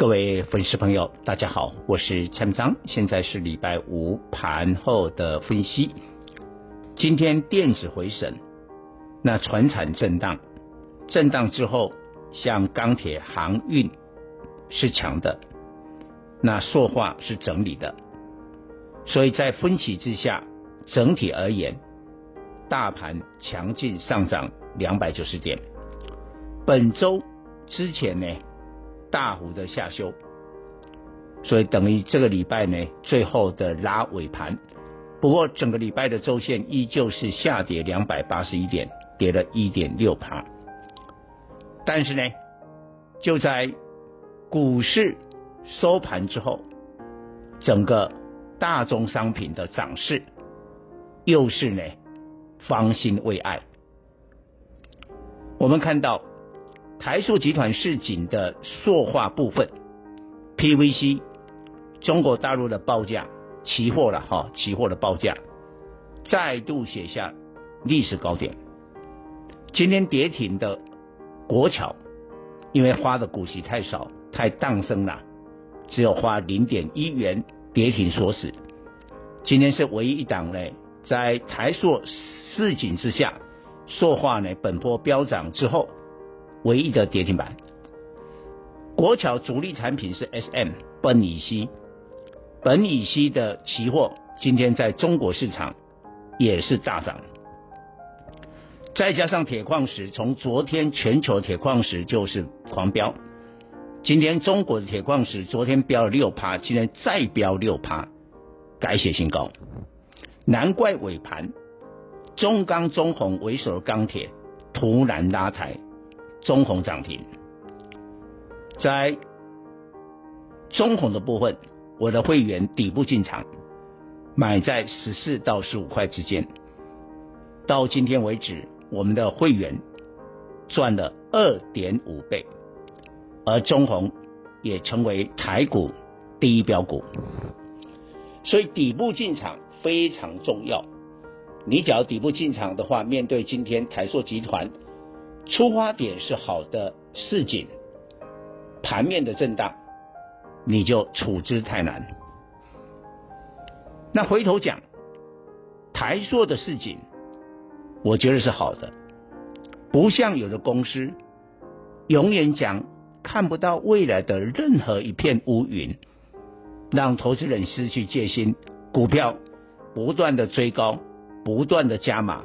各位粉丝朋友，大家好，我是蔡明彰，现在是礼拜五盘后的分析。今天电子回审，那船产震荡，震荡之后，像钢铁、航运是强的，那塑化是整理的，所以在分歧之下，整体而言，大盘强劲上涨两百九十点。本周之前呢？大幅的下修，所以等于这个礼拜呢，最后的拉尾盘。不过整个礼拜的周线依旧是下跌两百八十一点，跌了一点六趴。但是呢，就在股市收盘之后，整个大宗商品的涨势又是呢方兴未艾。我们看到。台塑集团市井的塑化部分，PVC，中国大陆的报价，期货了哈，期货的报价再度写下历史高点。今天跌停的国桥，因为花的股息太少，太荡生了，只有花零点一元跌停锁死。今天是唯一一档呢，在台塑市井之下，塑化呢本波飙涨之后。唯一的跌停板，国桥主力产品是 SM 苯乙烯，苯乙烯的期货今天在中国市场也是大涨，再加上铁矿石，从昨天全球铁矿石就是狂飙，今天中国的铁矿石昨天飙了六趴，今天再飙六趴，改写新高，难怪尾盘中钢、中红为首的钢铁突然拉抬。中鸿涨停，在中鸿的部分，我的会员底部进场，买在十四到十五块之间。到今天为止，我们的会员赚了二点五倍，而中鸿也成为台股第一标股。所以底部进场非常重要。你只要底部进场的话，面对今天台塑集团。出发点是好的市景，盘面的震荡，你就处之泰然。那回头讲，台塑的市景，我觉得是好的，不像有的公司，永远讲看不到未来的任何一片乌云，让投资人失去戒心，股票不断的追高，不断的加码，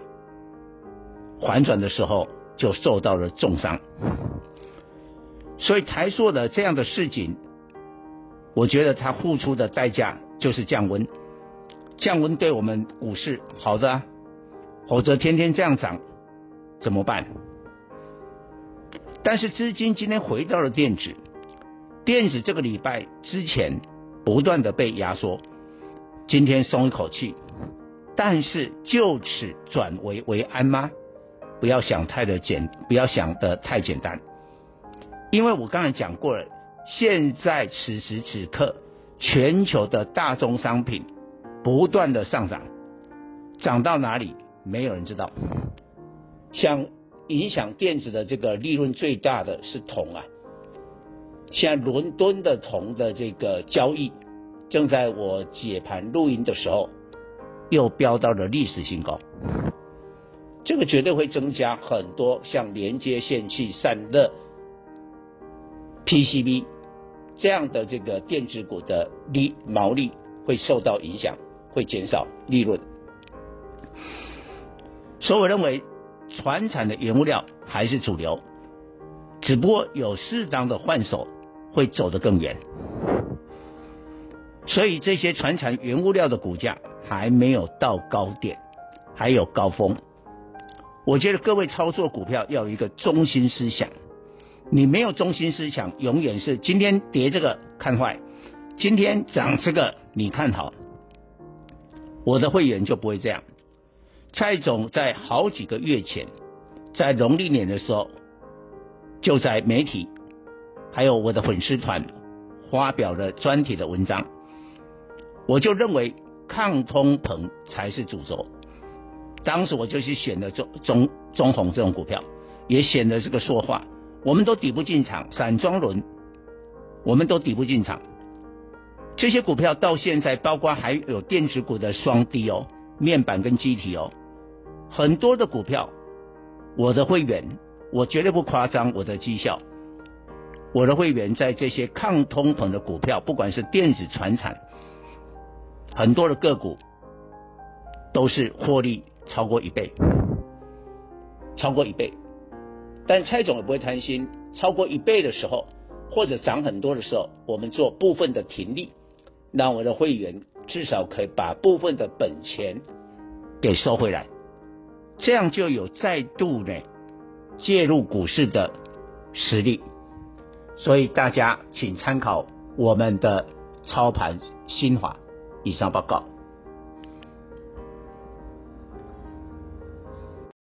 反转的时候。就受到了重伤，所以台塑的这样的事情，我觉得他付出的代价就是降温，降温对我们股市好的啊，否则天天这样涨怎么办？但是资金今天回到了电子，电子这个礼拜之前不断的被压缩，今天松一口气，但是就此转危为安吗？不要想太的简，不要想的太简单，因为我刚才讲过了，现在此时此刻，全球的大宗商品不断的上涨，涨到哪里没有人知道。像影响电子的这个利润最大的是铜啊，现在伦敦的铜的这个交易，正在我解盘录音的时候，又飙到了历史新高。这个绝对会增加很多像连接线器散热、PCB 这样的这个电子股的利毛利会受到影响，会减少利润。所以我认为，传产的原物料还是主流，只不过有适当的换手，会走得更远。所以这些传产原物料的股价还没有到高点，还有高峰。我觉得各位操作股票要有一个中心思想，你没有中心思想，永远是今天跌这个看坏，今天涨这个你看好。我的会员就不会这样。蔡总在好几个月前，在农历年的时候，就在媒体还有我的粉丝团发表了专题的文章，我就认为抗通膨才是主轴。当时我就去选了中中中鸿这种股票，也选了这个塑化，我们都底部进场，散装轮，我们都底部进场。这些股票到现在，包括还有电子股的双低哦，面板跟机体哦，很多的股票，我的会员，我绝对不夸张我的绩效，我的会员在这些抗通膨的股票，不管是电子、传产，很多的个股都是获利超过一倍，超过一倍，但蔡总也不会贪心，超过一倍的时候，或者涨很多的时候，我们做部分的停利。让我的会员至少可以把部分的本钱给收回来，这样就有再度呢介入股市的实力。所以大家请参考我们的操盘心法。以上报告。